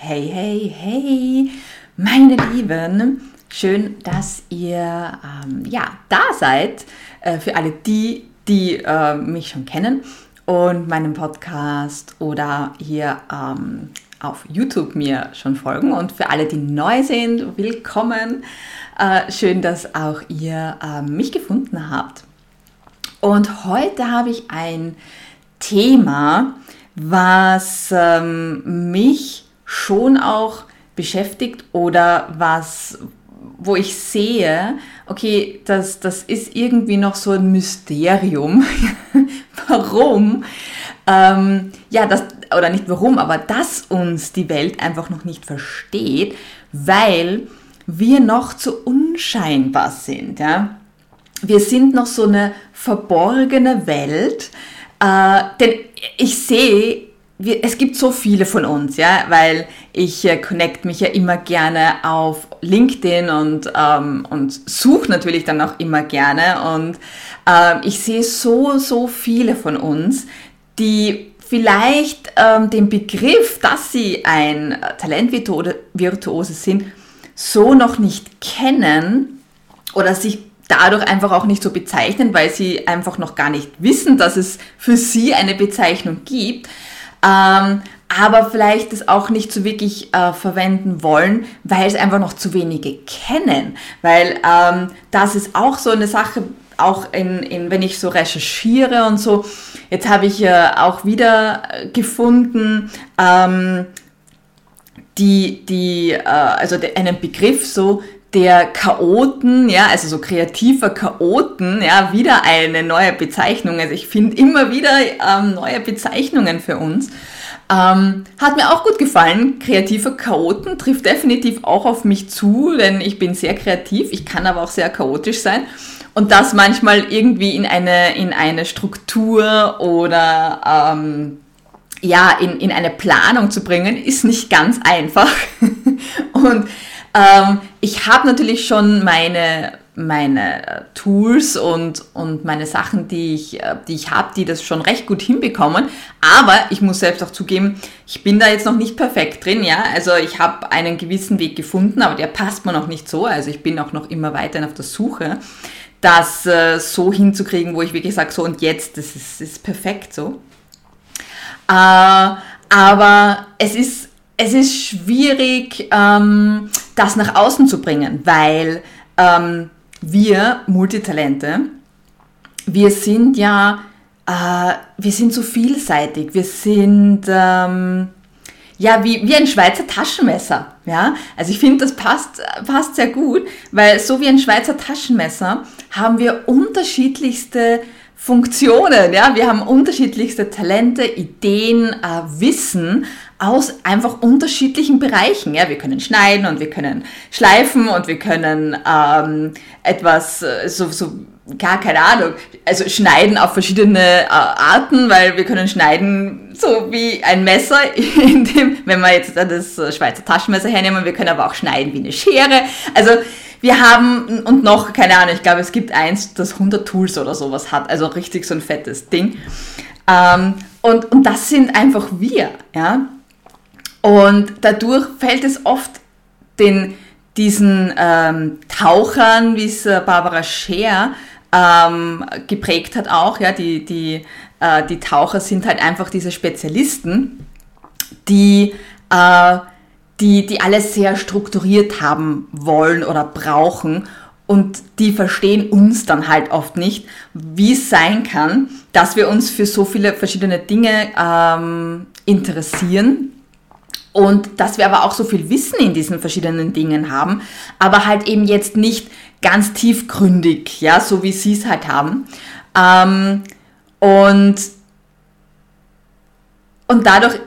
Hey, hey, hey, meine Lieben, schön, dass ihr ähm, ja, da seid. Äh, für alle die, die äh, mich schon kennen und meinem Podcast oder hier ähm, auf YouTube mir schon folgen. Und für alle, die neu sind, willkommen. Äh, schön, dass auch ihr äh, mich gefunden habt. Und heute habe ich ein Thema, was ähm, mich schon auch beschäftigt oder was, wo ich sehe, okay, das, das ist irgendwie noch so ein Mysterium. warum? Ähm, ja, das, oder nicht warum, aber dass uns die Welt einfach noch nicht versteht, weil wir noch zu unscheinbar sind. Ja? Wir sind noch so eine verborgene Welt, äh, denn ich sehe wir, es gibt so viele von uns, ja, weil ich äh, connect mich ja immer gerne auf LinkedIn und, ähm, und suche natürlich dann auch immer gerne. Und äh, ich sehe so, so viele von uns, die vielleicht ähm, den Begriff, dass sie ein Talentvirtuose sind, so noch nicht kennen oder sich dadurch einfach auch nicht so bezeichnen, weil sie einfach noch gar nicht wissen, dass es für sie eine Bezeichnung gibt ähm, aber vielleicht das auch nicht so wirklich äh, verwenden wollen, weil es einfach noch zu wenige kennen. Weil ähm, das ist auch so eine Sache, auch in, in, wenn ich so recherchiere und so. Jetzt habe ich äh, auch wieder gefunden, ähm, die, die, äh, also einen Begriff so, der Chaoten, ja, also so kreativer Chaoten, ja, wieder eine neue Bezeichnung. Also ich finde immer wieder ähm, neue Bezeichnungen für uns. Ähm, hat mir auch gut gefallen. Kreativer Chaoten trifft definitiv auch auf mich zu, denn ich bin sehr kreativ. Ich kann aber auch sehr chaotisch sein. Und das manchmal irgendwie in eine, in eine Struktur oder ähm, ja, in, in eine Planung zu bringen, ist nicht ganz einfach. Und ähm, ich habe natürlich schon meine, meine Tools und, und meine Sachen, die ich, die ich habe, die das schon recht gut hinbekommen. Aber ich muss selbst auch zugeben, ich bin da jetzt noch nicht perfekt drin. Ja? Also ich habe einen gewissen Weg gefunden, aber der passt mir noch nicht so. Also ich bin auch noch immer weiterhin auf der Suche, das äh, so hinzukriegen, wo ich wirklich sage, so und jetzt, das ist, ist perfekt so. Äh, aber es ist es ist schwierig, ähm, das nach außen zu bringen, weil ähm, wir Multitalente, wir sind ja, äh, wir sind so vielseitig, wir sind ähm, ja wie, wie ein Schweizer Taschenmesser. Ja? Also ich finde, das passt, passt sehr gut, weil so wie ein Schweizer Taschenmesser haben wir unterschiedlichste Funktionen. Ja? Wir haben unterschiedlichste Talente, Ideen, äh, Wissen aus einfach unterschiedlichen Bereichen. Ja, wir können schneiden und wir können schleifen und wir können ähm, etwas äh, so, so gar keine Ahnung, also schneiden auf verschiedene äh, Arten, weil wir können schneiden so wie ein Messer, in dem, wenn wir jetzt das Schweizer Taschenmesser hernehmen, wir können aber auch schneiden wie eine Schere. Also wir haben, und noch, keine Ahnung, ich glaube, es gibt eins, das 100 Tools oder sowas hat, also richtig so ein fettes Ding. Ähm, und, und das sind einfach wir, ja. Und dadurch fällt es oft den, diesen ähm, Tauchern, wie es äh, Barbara Scher ähm, geprägt hat auch, ja, die, die, äh, die Taucher sind halt einfach diese Spezialisten, die, äh, die, die alles sehr strukturiert haben wollen oder brauchen und die verstehen uns dann halt oft nicht, wie es sein kann, dass wir uns für so viele verschiedene Dinge ähm, interessieren und dass wir aber auch so viel Wissen in diesen verschiedenen Dingen haben, aber halt eben jetzt nicht ganz tiefgründig, ja, so wie sie es halt haben. Ähm, und, und dadurch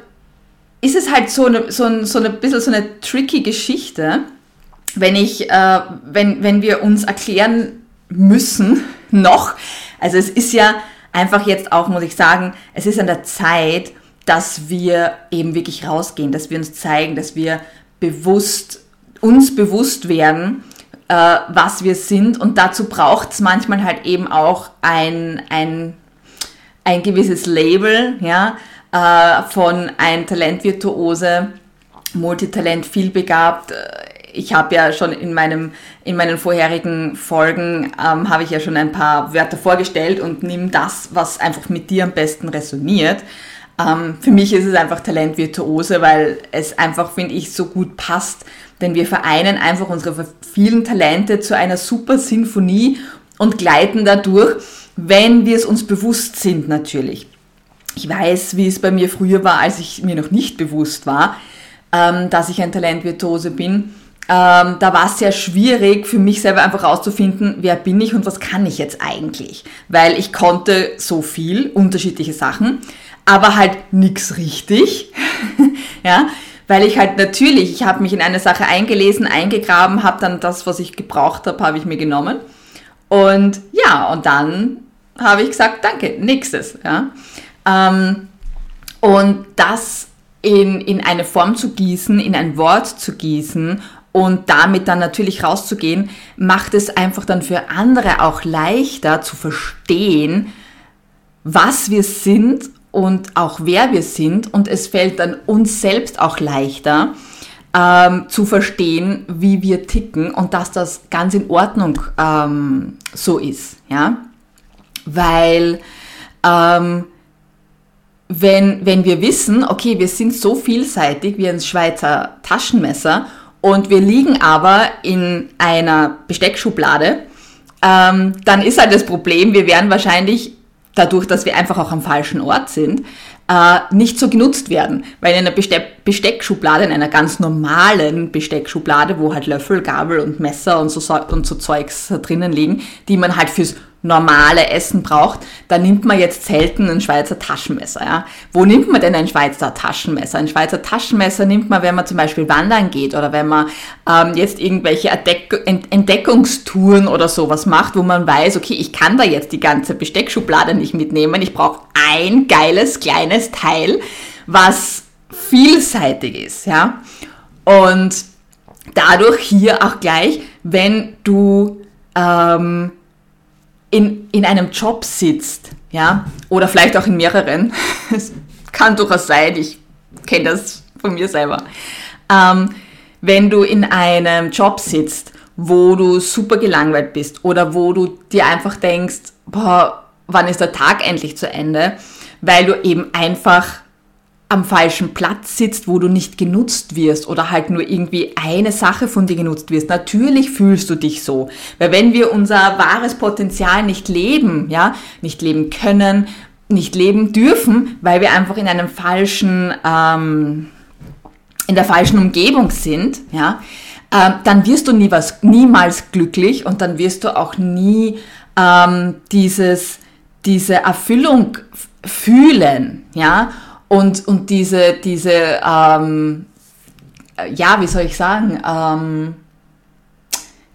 ist es halt so eine, so ein, so eine bisschen so eine tricky Geschichte, wenn ich, äh, wenn, wenn wir uns erklären müssen, noch, also es ist ja einfach jetzt auch, muss ich sagen, es ist an der Zeit, dass wir eben wirklich rausgehen, dass wir uns zeigen, dass wir bewusst, uns bewusst werden, äh, was wir sind. Und dazu braucht es manchmal halt eben auch ein, ein, ein gewisses Label, ja, äh, von ein Talentvirtuose Multitalent, vielbegabt. Ich habe ja schon in meinem in meinen vorherigen Folgen ähm, habe ich ja schon ein paar Wörter vorgestellt und nimm das, was einfach mit dir am besten resoniert. Ähm, für mich ist es einfach Talent Virtuose, weil es einfach, finde ich, so gut passt, denn wir vereinen einfach unsere vielen Talente zu einer super Sinfonie und gleiten dadurch, wenn wir es uns bewusst sind natürlich. Ich weiß, wie es bei mir früher war, als ich mir noch nicht bewusst war, ähm, dass ich ein Talentvirtuose bin. Ähm, da war es sehr schwierig für mich selber einfach herauszufinden, wer bin ich und was kann ich jetzt eigentlich. Weil ich konnte so viel, unterschiedliche Sachen, aber halt nichts richtig. ja, weil ich halt natürlich, ich habe mich in eine Sache eingelesen, eingegraben, habe dann das, was ich gebraucht habe, habe ich mir genommen. Und ja, und dann habe ich gesagt, danke, nächstes. Ja. Ähm, und das in, in eine Form zu gießen, in ein Wort zu gießen und damit dann natürlich rauszugehen, macht es einfach dann für andere auch leichter zu verstehen, was wir sind und auch wer wir sind. Und es fällt dann uns selbst auch leichter ähm, zu verstehen, wie wir ticken und dass das ganz in Ordnung ähm, so ist. Ja? Weil ähm, wenn, wenn wir wissen, okay, wir sind so vielseitig wie ein Schweizer Taschenmesser und wir liegen aber in einer Besteckschublade, ähm, dann ist halt das Problem, wir werden wahrscheinlich dadurch, dass wir einfach auch am falschen Ort sind, äh, nicht so genutzt werden. Weil in einer Beste Besteckschublade, in einer ganz normalen Besteckschublade, wo halt Löffel, Gabel und Messer und so, und so Zeugs drinnen liegen, die man halt fürs normale Essen braucht, da nimmt man jetzt selten ein Schweizer Taschenmesser. Ja? Wo nimmt man denn ein Schweizer Taschenmesser? Ein Schweizer Taschenmesser nimmt man, wenn man zum Beispiel wandern geht oder wenn man ähm, jetzt irgendwelche Entdeckungstouren oder sowas macht, wo man weiß, okay, ich kann da jetzt die ganze Besteckschublade nicht mitnehmen. Ich brauche ein geiles kleines Teil, was vielseitig ist. Ja? Und dadurch hier auch gleich, wenn du ähm, in, in einem Job sitzt, ja, oder vielleicht auch in mehreren, es kann durchaus sein, ich kenne das von mir selber, ähm, wenn du in einem Job sitzt, wo du super gelangweilt bist oder wo du dir einfach denkst, boah, wann ist der Tag endlich zu Ende, weil du eben einfach am falschen Platz sitzt, wo du nicht genutzt wirst oder halt nur irgendwie eine Sache von dir genutzt wirst. Natürlich fühlst du dich so. Weil wenn wir unser wahres Potenzial nicht leben, ja, nicht leben können, nicht leben dürfen, weil wir einfach in einem falschen, ähm, in der falschen Umgebung sind, ja, ähm, dann wirst du nie was, niemals glücklich und dann wirst du auch nie ähm, dieses, diese Erfüllung fühlen, ja, und, und diese, diese ähm, ja, wie soll ich sagen, ähm,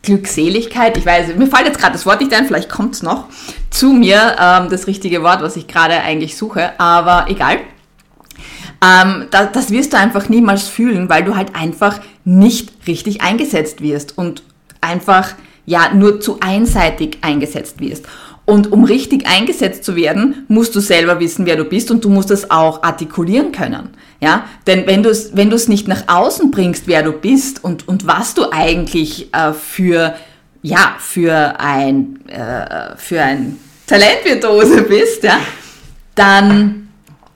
Glückseligkeit, ich weiß, mir fällt jetzt gerade das Wort nicht ein, vielleicht kommt es noch zu mir, ähm, das richtige Wort, was ich gerade eigentlich suche, aber egal. Ähm, das, das wirst du einfach niemals fühlen, weil du halt einfach nicht richtig eingesetzt wirst und einfach ja nur zu einseitig eingesetzt wirst. Und um richtig eingesetzt zu werden, musst du selber wissen, wer du bist und du musst es auch artikulieren können. Ja, denn wenn du es wenn du es nicht nach außen bringst, wer du bist und und was du eigentlich äh, für ja für ein äh, für ein Talentvirtuose bist, ja, dann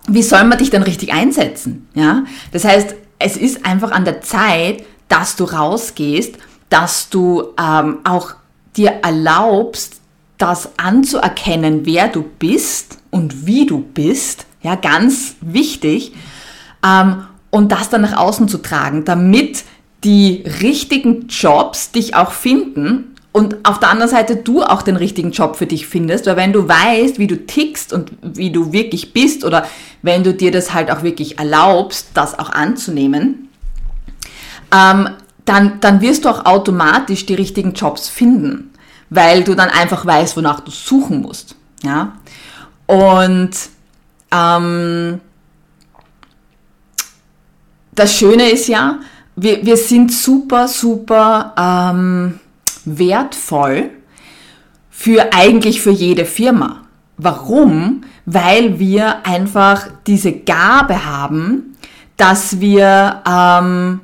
wie soll man dich dann richtig einsetzen? Ja, das heißt, es ist einfach an der Zeit, dass du rausgehst, dass du ähm, auch dir erlaubst, das anzuerkennen, wer du bist und wie du bist, ja, ganz wichtig, ähm, und das dann nach außen zu tragen, damit die richtigen Jobs dich auch finden und auf der anderen Seite du auch den richtigen Job für dich findest, weil wenn du weißt, wie du tickst und wie du wirklich bist oder wenn du dir das halt auch wirklich erlaubst, das auch anzunehmen, ähm, dann, dann wirst du auch automatisch die richtigen Jobs finden weil du dann einfach weißt, wonach du suchen musst. Ja? Und ähm, das Schöne ist ja, wir, wir sind super, super ähm, wertvoll für eigentlich für jede Firma. Warum? Weil wir einfach diese Gabe haben, dass wir, ähm,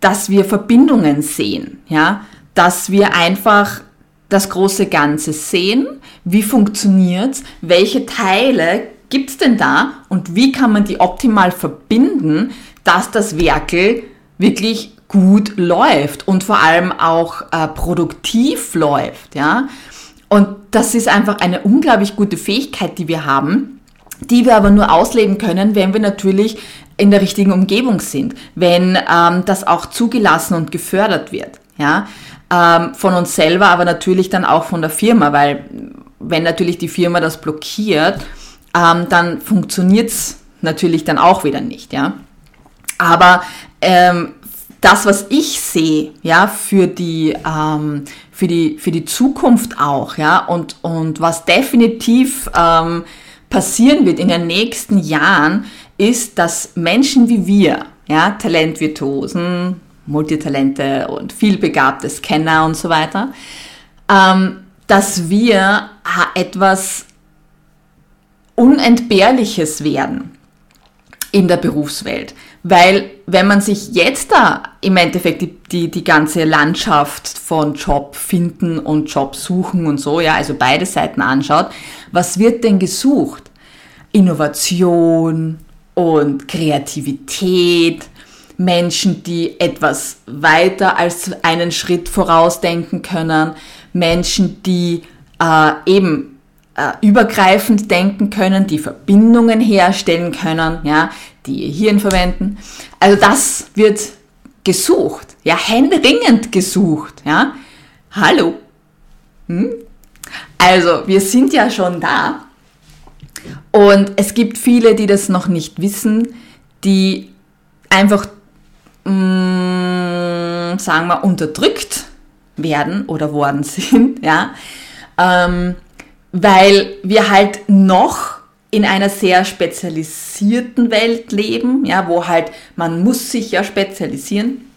dass wir Verbindungen sehen, ja, dass wir einfach das große Ganze sehen, wie funktioniert's, welche Teile gibt's denn da und wie kann man die optimal verbinden, dass das Werkel wirklich gut läuft und vor allem auch äh, produktiv läuft, ja. Und das ist einfach eine unglaublich gute Fähigkeit, die wir haben, die wir aber nur ausleben können, wenn wir natürlich in der richtigen Umgebung sind, wenn ähm, das auch zugelassen und gefördert wird, ja. Ähm, von uns selber, aber natürlich dann auch von der Firma, weil wenn natürlich die Firma das blockiert, ähm, dann funktioniert's natürlich dann auch wieder nicht, ja. Aber ähm, das, was ich sehe, ja, für die, ähm, für die, für die Zukunft auch, ja, und, und was definitiv ähm, passieren wird in den nächsten Jahren, ist, dass Menschen wie wir, ja, Talentvirtuosen, Multitalente und vielbegabte Scanner und so weiter, ähm, dass wir etwas Unentbehrliches werden in der Berufswelt. Weil wenn man sich jetzt da im Endeffekt die, die, die ganze Landschaft von Job finden und Job suchen und so, ja, also beide Seiten anschaut, was wird denn gesucht? Innovation und Kreativität, Menschen, die etwas weiter als einen Schritt vorausdenken können, Menschen, die äh, eben äh, übergreifend denken können, die Verbindungen herstellen können, ja, die ihr Hirn verwenden. Also das wird gesucht, ja, händeringend gesucht, ja. Hallo. Hm? Also, wir sind ja schon da. Und es gibt viele, die das noch nicht wissen, die einfach, mh, mm, sagen wir, unterdrückt werden oder worden sind, ja. Ähm, weil wir halt noch in einer sehr spezialisierten Welt leben, ja, wo halt man muss sich ja spezialisieren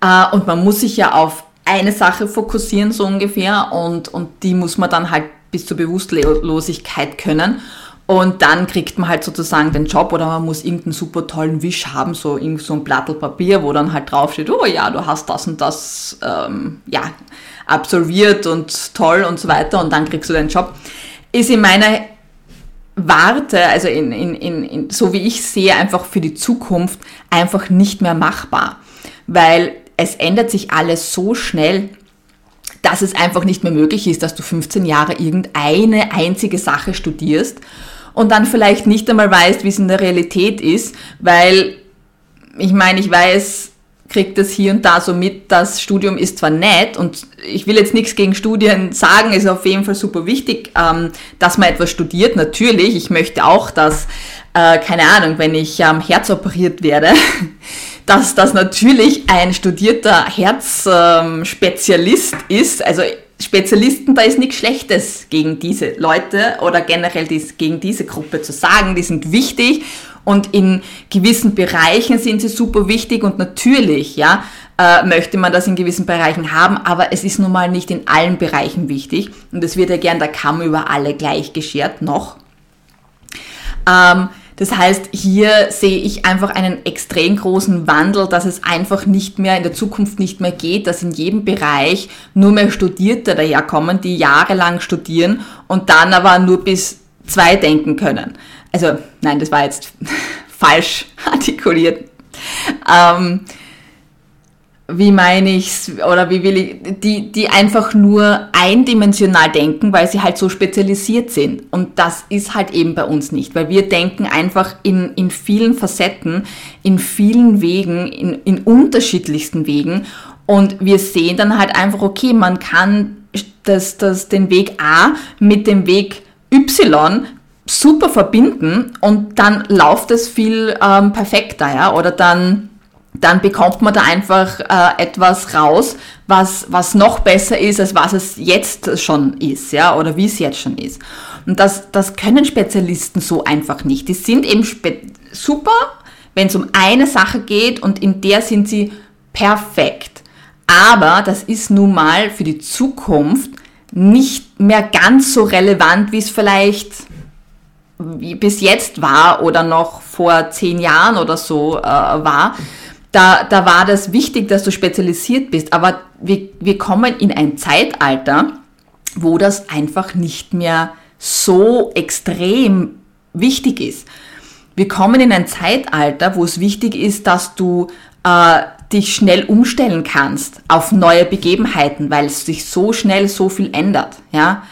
äh, und man muss sich ja auf eine Sache fokussieren so ungefähr und und die muss man dann halt bis zur Bewusstlosigkeit können und dann kriegt man halt sozusagen den Job oder man muss irgendeinen super tollen Wisch haben, so irgend so ein Blattl Papier, wo dann halt draufsteht, oh ja, du hast das und das, ähm, ja, absolviert und toll und so weiter und dann kriegst du deinen Job, ist in meiner Warte, also in, in, in, in, so wie ich sehe, einfach für die Zukunft einfach nicht mehr machbar. Weil es ändert sich alles so schnell, dass es einfach nicht mehr möglich ist, dass du 15 Jahre irgendeine einzige Sache studierst und dann vielleicht nicht einmal weißt, wie es in der Realität ist, weil ich meine, ich weiß, kriegt das hier und da so mit, das Studium ist zwar nett und ich will jetzt nichts gegen Studien sagen, ist auf jeden Fall super wichtig, ähm, dass man etwas studiert, natürlich. Ich möchte auch, dass, äh, keine Ahnung, wenn ich am ähm, Herz operiert werde, dass das natürlich ein studierter Herzspezialist ähm, ist. Also Spezialisten, da ist nichts Schlechtes gegen diese Leute oder generell dies, gegen diese Gruppe zu sagen. Die sind wichtig und in gewissen Bereichen sind sie super wichtig und natürlich, ja, äh, möchte man das in gewissen Bereichen haben, aber es ist nun mal nicht in allen Bereichen wichtig und es wird ja gern der Kamm über alle gleich geschert, noch. Ähm, das heißt, hier sehe ich einfach einen extrem großen Wandel, dass es einfach nicht mehr in der Zukunft nicht mehr geht, dass in jedem Bereich nur mehr Studierte daherkommen, die jahrelang studieren und dann aber nur bis zwei denken können also nein, das war jetzt falsch artikuliert. Ähm, wie meine ich's oder wie will ich, die, die einfach nur eindimensional denken, weil sie halt so spezialisiert sind. Und das ist halt eben bei uns nicht, weil wir denken einfach in, in vielen Facetten, in vielen Wegen, in, in unterschiedlichsten Wegen. Und wir sehen dann halt einfach, okay, man kann das, das, den Weg A mit dem Weg Y super verbinden und dann läuft es viel ähm, perfekter, ja, oder dann dann bekommt man da einfach äh, etwas raus, was, was noch besser ist, als was es jetzt schon ist, ja, oder wie es jetzt schon ist. Und das, das können Spezialisten so einfach nicht. Die sind eben super, wenn es um eine Sache geht und in der sind sie perfekt. Aber das ist nun mal für die Zukunft nicht mehr ganz so relevant, wie es vielleicht bis jetzt war oder noch vor zehn Jahren oder so äh, war, da, da war das wichtig, dass du spezialisiert bist. Aber wir, wir kommen in ein Zeitalter, wo das einfach nicht mehr so extrem wichtig ist. Wir kommen in ein Zeitalter, wo es wichtig ist, dass du äh, dich schnell umstellen kannst auf neue Begebenheiten, weil es sich so schnell so viel ändert. Ja?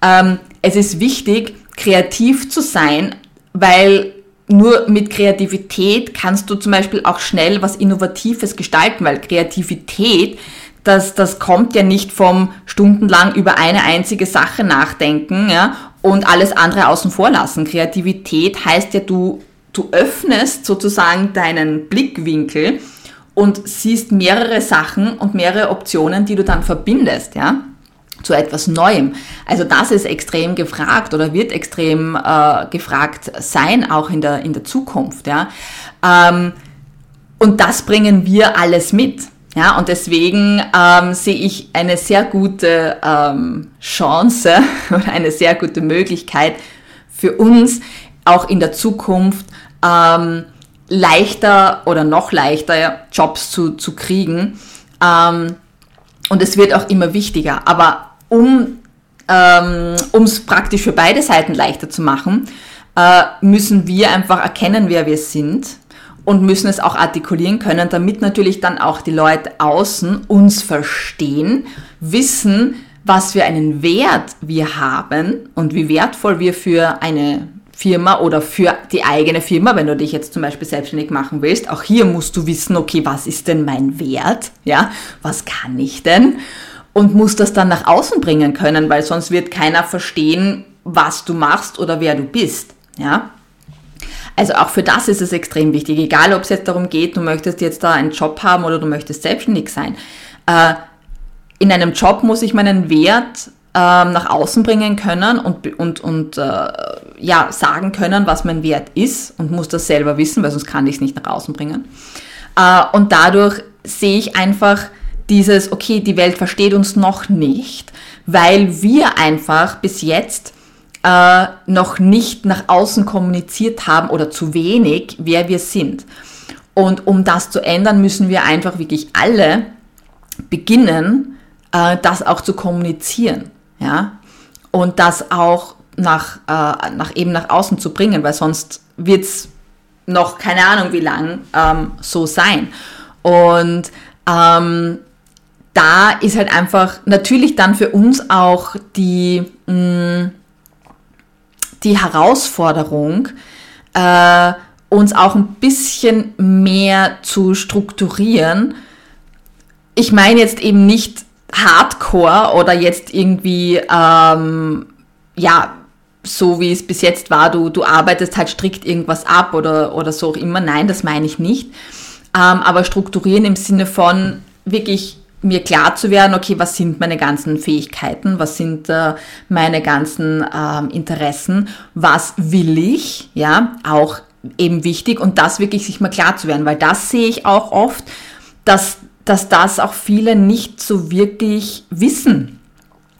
Ähm, es ist wichtig, kreativ zu sein, weil nur mit Kreativität kannst du zum Beispiel auch schnell was Innovatives gestalten, weil Kreativität, das, das kommt ja nicht vom stundenlang über eine einzige Sache nachdenken ja, und alles andere außen vor lassen. Kreativität heißt ja, du, du öffnest sozusagen deinen Blickwinkel und siehst mehrere Sachen und mehrere Optionen, die du dann verbindest. Ja zu etwas Neuem. Also das ist extrem gefragt oder wird extrem äh, gefragt sein, auch in der, in der Zukunft. Ja? Ähm, und das bringen wir alles mit. Ja, und deswegen ähm, sehe ich eine sehr gute ähm, Chance oder eine sehr gute Möglichkeit für uns, auch in der Zukunft ähm, leichter oder noch leichter Jobs zu, zu kriegen. Ähm, und es wird auch immer wichtiger. Aber um ähm, es praktisch für beide Seiten leichter zu machen, äh, müssen wir einfach erkennen, wer wir sind und müssen es auch artikulieren können, damit natürlich dann auch die Leute außen uns verstehen, wissen, was für einen Wert wir haben und wie wertvoll wir für eine Firma oder für die eigene Firma, wenn du dich jetzt zum Beispiel selbstständig machen willst, auch hier musst du wissen, okay, was ist denn mein Wert? Ja, was kann ich denn? Und musst das dann nach außen bringen können, weil sonst wird keiner verstehen, was du machst oder wer du bist. Ja? Also auch für das ist es extrem wichtig, egal ob es jetzt darum geht, du möchtest jetzt da einen Job haben oder du möchtest selbstständig sein. Äh, in einem Job muss ich meinen Wert ähm, nach außen bringen können und, und, und äh, ja, sagen können, was mein Wert ist und muss das selber wissen, weil sonst kann ich es nicht nach außen bringen. Äh, und dadurch sehe ich einfach, dieses, okay, die Welt versteht uns noch nicht, weil wir einfach bis jetzt äh, noch nicht nach außen kommuniziert haben oder zu wenig, wer wir sind. Und um das zu ändern, müssen wir einfach wirklich alle beginnen, äh, das auch zu kommunizieren. Ja? Und das auch nach, äh, nach eben nach außen zu bringen, weil sonst wird es noch keine Ahnung wie lang ähm, so sein. Und ähm, da ist halt einfach natürlich dann für uns auch die, mh, mm, die Herausforderung, äh, uns auch ein bisschen mehr zu strukturieren. Ich meine jetzt eben nicht Hardcore oder jetzt irgendwie, ähm, ja, so wie es bis jetzt war, du, du arbeitest halt strikt irgendwas ab oder, oder so auch immer. Nein, das meine ich nicht. Ähm, aber strukturieren im Sinne von wirklich mir klar zu werden, okay, was sind meine ganzen Fähigkeiten, was sind äh, meine ganzen ähm, Interessen, was will ich, ja, auch eben wichtig und das wirklich sich mal klar zu werden, weil das sehe ich auch oft, dass, dass das auch viele nicht so wirklich wissen.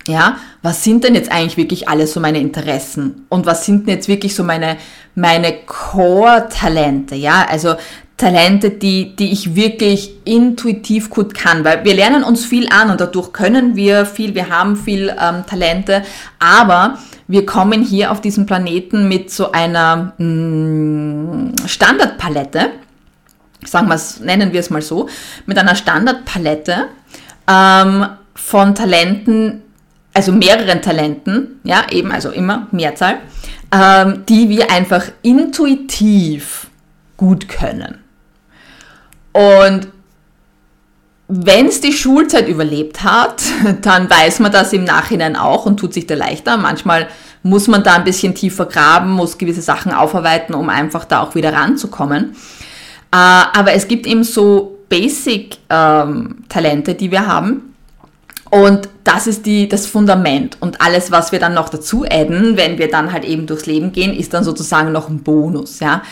Ja, was sind denn jetzt eigentlich wirklich alles so meine Interessen? Und was sind denn jetzt wirklich so meine, meine Core-Talente? Ja, also Talente, die, die ich wirklich intuitiv gut kann, weil wir lernen uns viel an und dadurch können wir viel, wir haben viel ähm, Talente, aber wir kommen hier auf diesem Planeten mit so einer mh, mm, Standardpalette, sagen wir es, nennen wir es mal so, mit einer Standardpalette ähm, von Talenten, also mehreren Talenten, ja, eben, also immer Mehrzahl, ähm, die wir einfach intuitiv gut können. Und wenn es die Schulzeit überlebt hat, dann weiß man das im Nachhinein auch und tut sich da leichter. Manchmal muss man da ein bisschen tiefer graben, muss gewisse Sachen aufarbeiten, um einfach da auch wieder ranzukommen. Äh, aber es gibt eben so Basic-Talente, ähm, die wir haben. Und das ist die, das Fundament. Und alles, was wir dann noch dazu adden, wenn wir dann halt eben durchs Leben gehen, ist dann sozusagen noch ein Bonus, ja.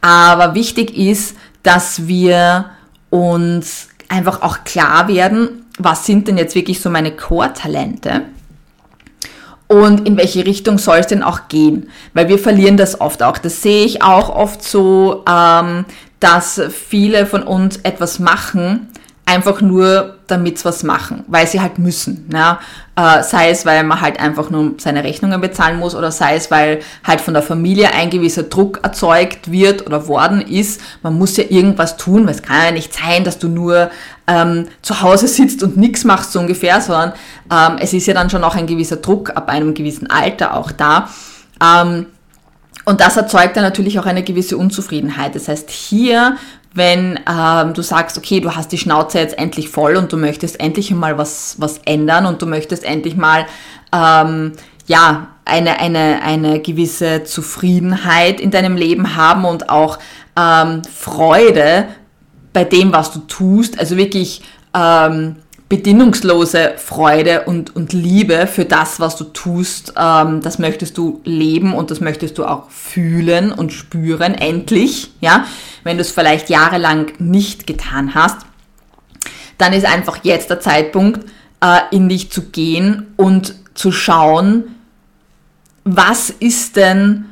Aber wichtig ist, dass wir uns einfach auch klar werden, was sind denn jetzt wirklich so meine Core-Talente und in welche Richtung soll es denn auch gehen? Weil wir verlieren das oft auch. Das sehe ich auch oft so, ähm, dass viele von uns etwas machen, einfach nur, damit sie was machen, weil sie halt müssen. Ja? Äh, sei es, weil man halt einfach nur seine Rechnungen bezahlen muss oder sei es, weil halt von der Familie ein gewisser Druck erzeugt wird oder worden ist. Man muss ja irgendwas tun, weil es kann ja nicht sein, dass du nur ähm, zu Hause sitzt und nichts machst so ungefähr, sondern ähm, es ist ja dann schon auch ein gewisser Druck ab einem gewissen Alter auch da. Ähm, und das erzeugt dann natürlich auch eine gewisse Unzufriedenheit. Das heißt, hier wenn ähm, du sagst, okay, du hast die Schnauze jetzt endlich voll und du möchtest endlich mal was, was ändern und du möchtest endlich mal, ähm, ja, eine, eine, eine gewisse Zufriedenheit in deinem Leben haben und auch ähm, Freude bei dem, was du tust, also wirklich ähm, bedingungslose Freude und, und Liebe für das, was du tust, ähm, das möchtest du leben und das möchtest du auch fühlen und spüren, endlich, ja, wenn du es vielleicht jahrelang nicht getan hast, dann ist einfach jetzt der Zeitpunkt, äh, in dich zu gehen und zu schauen, was ist denn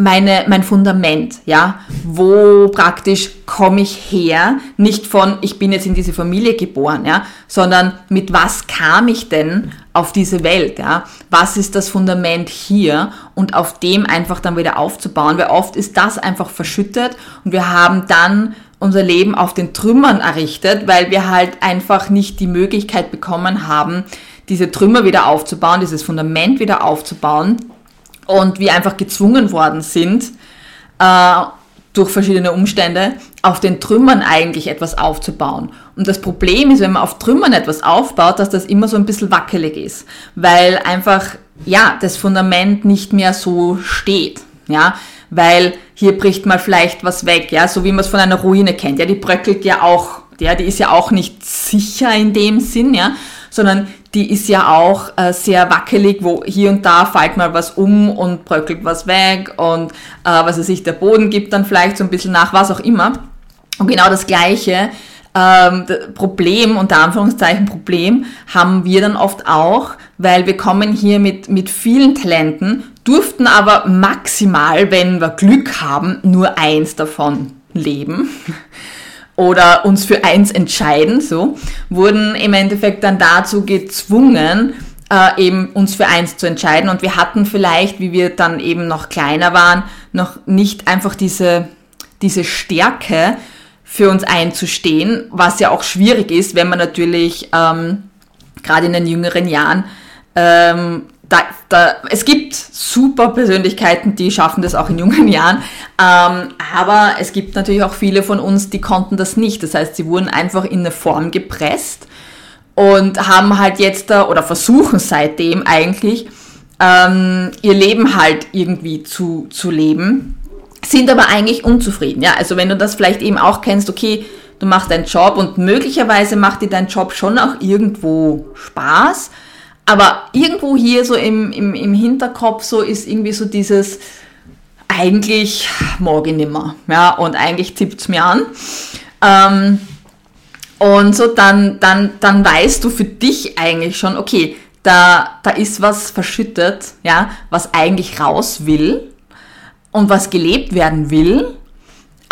meine, mein Fundament, ja, wo praktisch komme ich her, nicht von, ich bin jetzt in diese Familie geboren, ja, sondern mit was kam ich denn auf diese Welt, ja, was ist das Fundament hier? Und auf dem einfach dann wieder aufzubauen, weil oft ist das einfach verschüttet und wir haben dann unser Leben auf den Trümmern errichtet, weil wir halt einfach nicht die Möglichkeit bekommen haben, diese Trümmer wieder aufzubauen, dieses Fundament wieder aufzubauen und wir einfach gezwungen worden sind, äh, durch verschiedene Umstände auf den Trümmern eigentlich etwas aufzubauen. Und das Problem ist, wenn man auf Trümmern etwas aufbaut, dass das immer so ein bisschen wackelig ist, weil einfach, ja, das Fundament nicht mehr so steht, ja, weil hier bricht mal vielleicht was weg, ja, so wie man es von einer Ruine kennt, ja, die bröckelt ja auch, ja, die ist ja auch nicht sicher in dem Sinn, ja, sondern die ist ja auch äh, sehr wackelig, wo hier und da fällt mal was um und bröckelt was weg und äh, was es sich der Boden gibt dann vielleicht so ein bisschen nach, was auch immer. Und genau das Gleiche ähm, Problem, unter Anführungszeichen Problem, haben wir dann oft auch, weil wir kommen hier mit, mit vielen Talenten, durften aber maximal, wenn wir Glück haben, nur eins davon leben oder uns für eins entscheiden, so, wurden im Endeffekt dann dazu gezwungen, äh, eben uns für eins zu entscheiden. Und wir hatten vielleicht, wie wir dann eben noch kleiner waren, noch nicht einfach diese, diese Stärke für uns einzustehen, was ja auch schwierig ist, wenn man natürlich ähm, gerade in den jüngeren Jahren ähm, da, da, es gibt super Persönlichkeiten, die schaffen das auch in jungen Jahren, ähm, aber es gibt natürlich auch viele von uns, die konnten das nicht. Das heißt, sie wurden einfach in eine Form gepresst und haben halt jetzt da, oder versuchen seitdem eigentlich, ähm, ihr Leben halt irgendwie zu, zu leben, sind aber eigentlich unzufrieden. Ja? Also wenn du das vielleicht eben auch kennst, okay, du machst deinen Job und möglicherweise macht dir dein Job schon auch irgendwo Spaß, aber irgendwo hier so im, im, im Hinterkopf so ist irgendwie so dieses, eigentlich morgen nimmer. Ja, und eigentlich tippt es mir an. Ähm, und so dann, dann, dann weißt du für dich eigentlich schon, okay, da, da ist was verschüttet, ja, was eigentlich raus will und was gelebt werden will.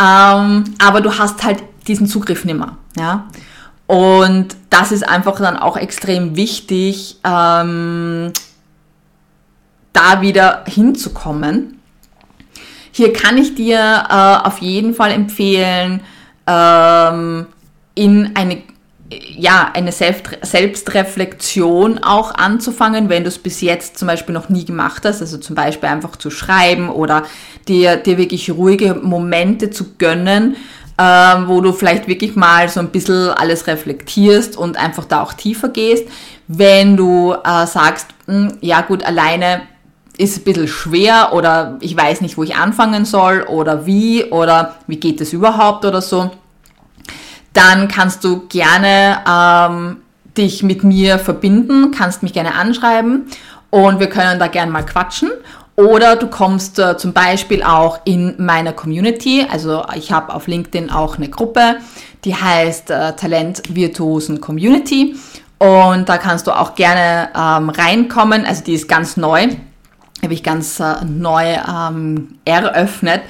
Ähm, aber du hast halt diesen Zugriff nimmer. Ja. Und das ist einfach dann auch extrem wichtig, ähm, da wieder hinzukommen. Hier kann ich dir äh, auf jeden Fall empfehlen, ähm, in eine ja, eine Selbstreflexion auch anzufangen, wenn du es bis jetzt zum Beispiel noch nie gemacht hast, also zum Beispiel einfach zu schreiben oder dir, dir wirklich ruhige Momente zu gönnen, ähm, wo du vielleicht wirklich mal so ein bisschen alles reflektierst und einfach da auch tiefer gehst. Wenn du äh, sagst, mh, hm, ja gut, alleine ist ein bisschen schwer oder ich weiß nicht, wo ich anfangen soll oder wie oder wie geht es überhaupt oder so, dann kannst du gerne ähm, dich mit mir verbinden, kannst mich gerne anschreiben und wir können da gerne mal quatschen. Oder du kommst äh, zum Beispiel auch in meiner Community. Also ich habe auf LinkedIn auch eine Gruppe, die heißt äh, Talent Virtuosen Community. Und da kannst du auch gerne ähm, reinkommen. Also die ist ganz neu, habe ich ganz äh, neu ähm, eröffnet,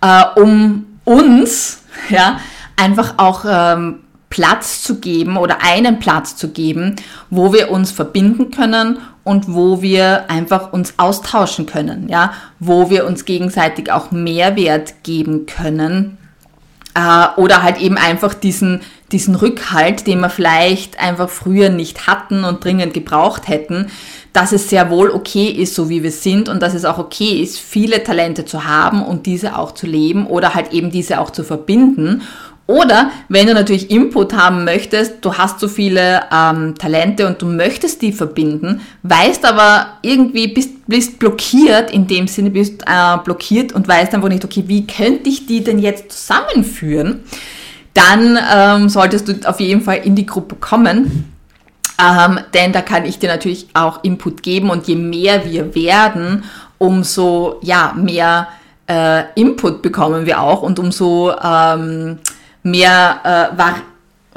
äh, um uns ja einfach auch ähm, Platz zu geben oder einen Platz zu geben, wo wir uns verbinden können und wo wir einfach uns austauschen können, ja, wo wir uns gegenseitig auch Mehrwert geben können äh, oder halt eben einfach diesen diesen Rückhalt, den wir vielleicht einfach früher nicht hatten und dringend gebraucht hätten, dass es sehr wohl okay ist, so wie wir sind und dass es auch okay ist, viele Talente zu haben und diese auch zu leben oder halt eben diese auch zu verbinden oder wenn du natürlich Input haben möchtest, du hast so viele ähm, Talente und du möchtest die verbinden, weißt aber irgendwie, bist, bist blockiert, in dem Sinne bist äh, blockiert und weißt einfach nicht, okay, wie könnte ich die denn jetzt zusammenführen? Dann ähm, solltest du auf jeden Fall in die Gruppe kommen. Ähm, denn da kann ich dir natürlich auch Input geben und je mehr wir werden, umso ja, mehr äh, Input bekommen wir auch und umso ähm, mehr, äh, war,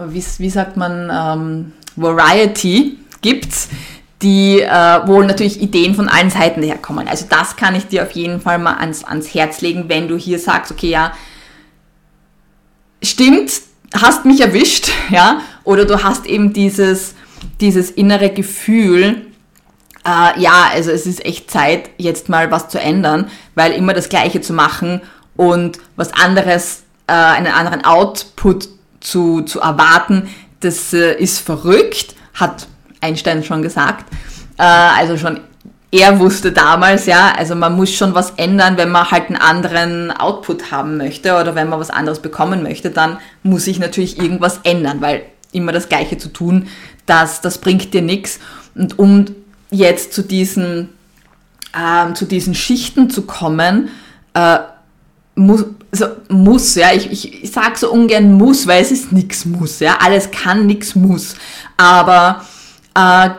wie, wie sagt man, ähm, Variety gibt's, die, äh, wo natürlich Ideen von allen Seiten herkommen. Also das kann ich dir auf jeden Fall mal ans, ans Herz legen, wenn du hier sagst, okay, ja, stimmt, hast mich erwischt, ja, oder du hast eben dieses, dieses innere Gefühl, äh, ja, also es ist echt Zeit, jetzt mal was zu ändern, weil immer das Gleiche zu machen und was anderes äh, einen anderen Output zu, zu erwarten, das äh, ist verrückt, hat Einstein schon gesagt. Äh, also schon er wusste damals, ja, also man muss schon was ändern, wenn man halt einen anderen Output haben möchte oder wenn man was anderes bekommen möchte, dann muss ich natürlich irgendwas ändern, weil immer das Gleiche zu tun, das, das bringt dir nichts. Und um jetzt zu diesen, ähm, zu diesen Schichten zu kommen, äh, muss, also muss, ja, ich, ich, ich sage so ungern muss, weil es ist nichts muss, ja, alles kann, nichts muss, aber äh,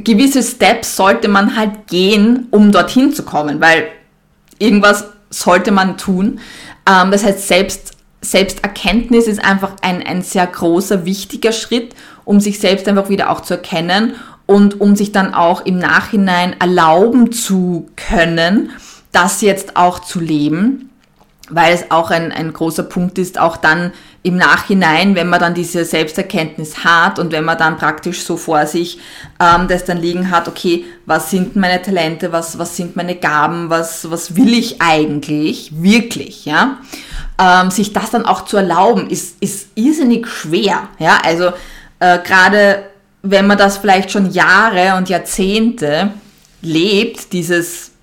gewisse Steps sollte man halt gehen, um dorthin zu kommen, weil irgendwas sollte man tun. Ähm, das heißt, selbst, Selbsterkenntnis ist einfach ein, ein sehr großer, wichtiger Schritt, um sich selbst einfach wieder auch zu erkennen und um sich dann auch im Nachhinein erlauben zu können, das jetzt auch zu leben weil es auch ein, ein großer Punkt ist, auch dann im Nachhinein, wenn man dann diese Selbsterkenntnis hat und wenn man dann praktisch so vor sich ähm, das dann liegen hat, okay, was sind meine Talente, was, was sind meine Gaben, was, was will ich eigentlich wirklich, ja, ähm, sich das dann auch zu erlauben, ist, ist irrsinnig schwer, ja, also äh, gerade wenn man das vielleicht schon Jahre und Jahrzehnte lebt, dieses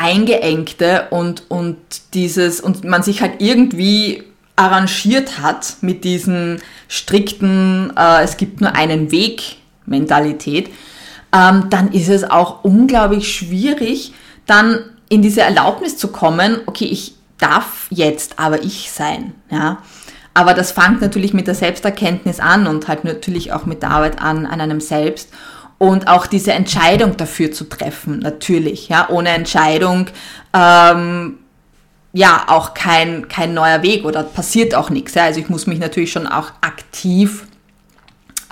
Eingeengte und, und dieses, und man sich halt irgendwie arrangiert hat mit diesen strikten, äh, es gibt nur einen Weg Mentalität, ähm, dann ist es auch unglaublich schwierig, dann in diese Erlaubnis zu kommen, okay, ich darf jetzt aber ich sein, ja. Aber das fängt natürlich mit der Selbsterkenntnis an und halt natürlich auch mit der Arbeit an, an einem selbst und auch diese Entscheidung dafür zu treffen, natürlich. Ja, ohne Entscheidung ähm, ja auch kein, kein neuer Weg oder passiert auch nichts. Ja? Also ich muss mich natürlich schon auch aktiv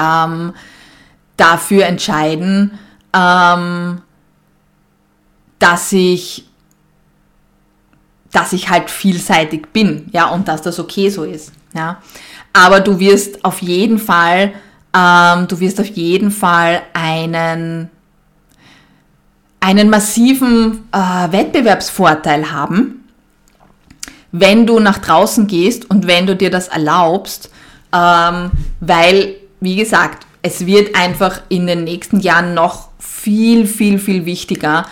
ähm, dafür entscheiden, ähm, dass ich dass ich halt vielseitig bin, ja, und dass das okay so ist, ja. Aber du wirst auf jeden Fall ähm, du wirst auf jeden Fall einen, einen massiven äh, Wettbewerbsvorteil haben, wenn du nach draußen gehst und wenn du dir das erlaubst, ähm, weil, wie gesagt, es wird einfach in den nächsten Jahren noch viel, viel, viel wichtiger,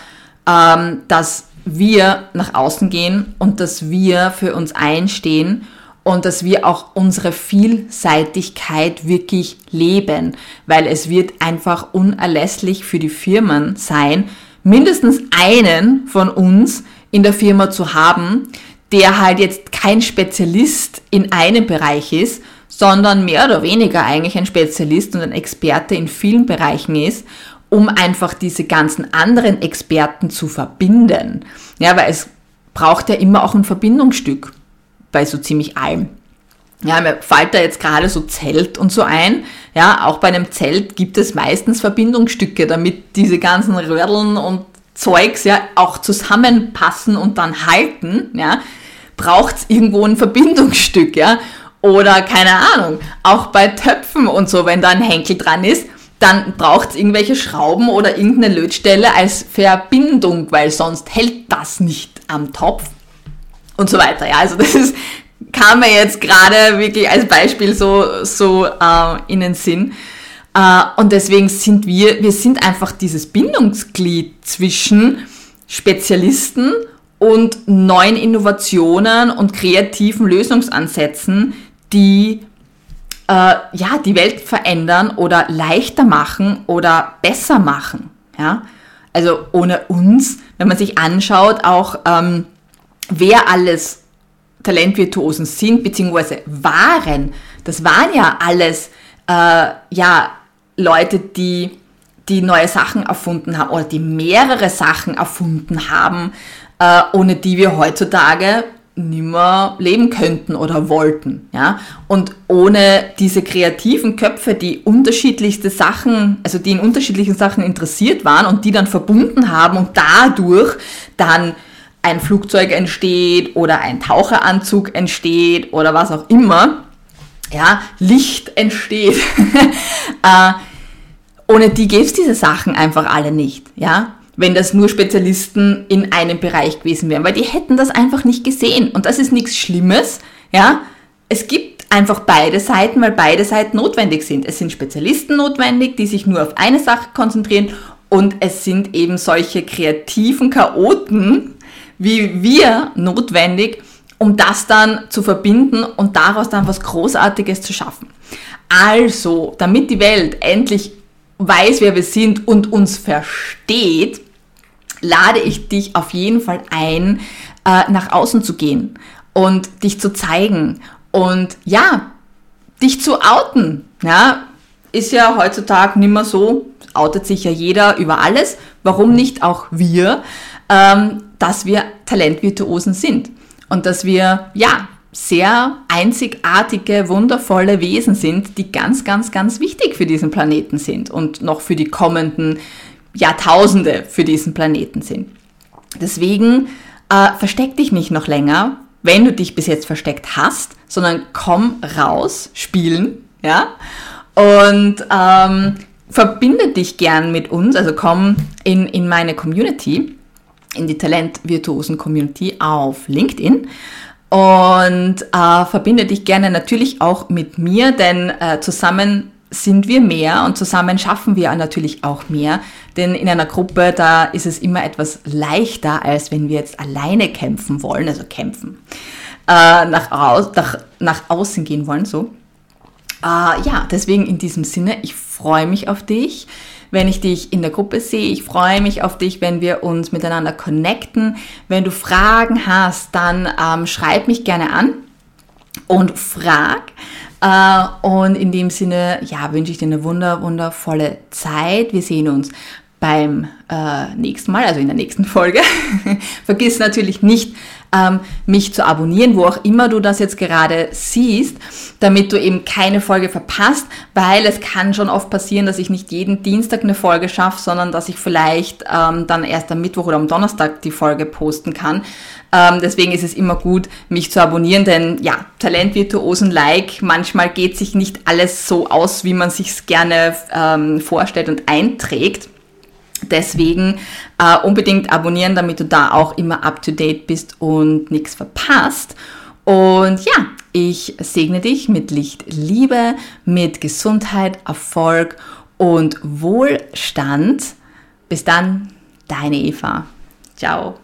ähm, dass wir nach außen gehen und dass wir für uns einstehen und dass wir auch unsere Vielseitigkeit wirklich leben, weil es wird einfach unerlässlich für die Firmen sein, mindestens einen von uns in der Firma zu haben, der halt jetzt kein Spezialist in einem Bereich ist, sondern mehr oder weniger eigentlich ein Spezialist und ein Experte in vielen Bereichen ist, um einfach diese ganzen anderen Experten zu verbinden. Ja, weil es braucht ja immer auch ein Verbindungsstück bei so ziemlich allem. Ja, mir fällt da jetzt gerade so Zelt und so ein. Ja, auch bei einem Zelt gibt es meistens Verbindungsstücke, damit diese ganzen Rödeln und Zeugs ja auch zusammenpassen und dann halten. Ja, braucht es irgendwo ein Verbindungsstück. Ja, oder keine Ahnung, auch bei Töpfen und so, wenn da ein Henkel dran ist, dann braucht es irgendwelche Schrauben oder irgendeine Lötstelle als Verbindung, weil sonst hält das nicht am Topf und so weiter. Ja, also das ist, kam mir jetzt gerade wirklich als Beispiel so, so äh, in den Sinn. Äh, und deswegen sind wir, wir sind einfach dieses Bindungsglied zwischen Spezialisten und neuen Innovationen und kreativen Lösungsansätzen, die äh, ja, die Welt verändern oder leichter machen oder besser machen. Ja? Also ohne uns, wenn man sich anschaut, auch ähm, wer alles Talentvirtuosen sind, beziehungsweise waren, das waren ja alles äh, ja, Leute, die, die neue Sachen erfunden haben oder die mehrere Sachen erfunden haben, äh, ohne die wir heutzutage nimmer leben könnten oder wollten, ja. Und ohne diese kreativen Köpfe, die unterschiedlichste Sachen, also die in unterschiedlichen Sachen interessiert waren und die dann verbunden haben und dadurch dann ein Flugzeug entsteht oder ein Taucheranzug entsteht oder was auch immer, ja, Licht entsteht. äh, ohne die gäbe es diese Sachen einfach alle nicht, ja wenn das nur Spezialisten in einem Bereich gewesen wären, weil die hätten das einfach nicht gesehen. Und das ist nichts Schlimmes, ja. Es gibt einfach beide Seiten, weil beide Seiten notwendig sind. Es sind Spezialisten notwendig, die sich nur auf eine Sache konzentrieren und es sind eben solche kreativen Chaoten wie wir notwendig, um das dann zu verbinden und daraus dann was Großartiges zu schaffen. Also, damit die Welt endlich weiß, wer wir sind und uns versteht, lade ich dich auf jeden Fall ein, äh, nach außen zu gehen und dich zu zeigen und ja, dich zu outen. Ja, ist ja heutzutage nicht mehr so, outet sich ja jeder über alles. Warum nicht auch wir, ähm, dass wir Talentvirtuosen sind und dass wir ja sehr einzigartige, wundervolle Wesen sind, die ganz, ganz, ganz wichtig für diesen Planeten sind und noch für die kommenden Jahrtausende für diesen Planeten sind. Deswegen äh, versteck dich nicht noch länger, wenn du dich bis jetzt versteckt hast, sondern komm raus, spielen, ja, und ähm, verbinde dich gern mit uns, also komm in, in meine Community, in die Talent-Virtuosen Community auf LinkedIn und äh, verbinde dich gerne natürlich auch mit mir, denn äh, zusammen sind wir mehr und zusammen schaffen wir natürlich auch mehr. Denn in einer Gruppe, da ist es immer etwas leichter, als wenn wir jetzt alleine kämpfen wollen, also kämpfen, äh, nach, aus, nach, nach außen gehen wollen, so. Äh, ja, deswegen in diesem Sinne, ich freue mich auf dich, wenn ich dich in der Gruppe sehe. Ich freue mich auf dich, wenn wir uns miteinander connecten. Wenn du Fragen hast, dann ähm, schreib mich gerne an und frag. Äh, und in dem Sinne, ja, wünsche ich dir eine wunder, wundervolle Zeit. Wir sehen uns beim äh, nächsten Mal, also in der nächsten Folge. Vergiss natürlich nicht, ähm, mich zu abonnieren, wo auch immer du das jetzt gerade siehst, damit du eben keine Folge verpasst, weil es kann schon oft passieren, dass ich nicht jeden Dienstag eine Folge schaffe, sondern dass ich vielleicht ähm, dann erst am Mittwoch oder am Donnerstag die Folge posten kann. Ähm, deswegen ist es immer gut, mich zu abonnieren, denn ja, Talentvirtuosen like, manchmal geht sich nicht alles so aus, wie man sich gerne ähm, vorstellt und einträgt. Deswegen äh, unbedingt abonnieren, damit du da auch immer up to date bist und nichts verpasst. Und ja, ich segne dich mit Licht, Liebe, mit Gesundheit, Erfolg und Wohlstand. Bis dann, deine Eva. Ciao.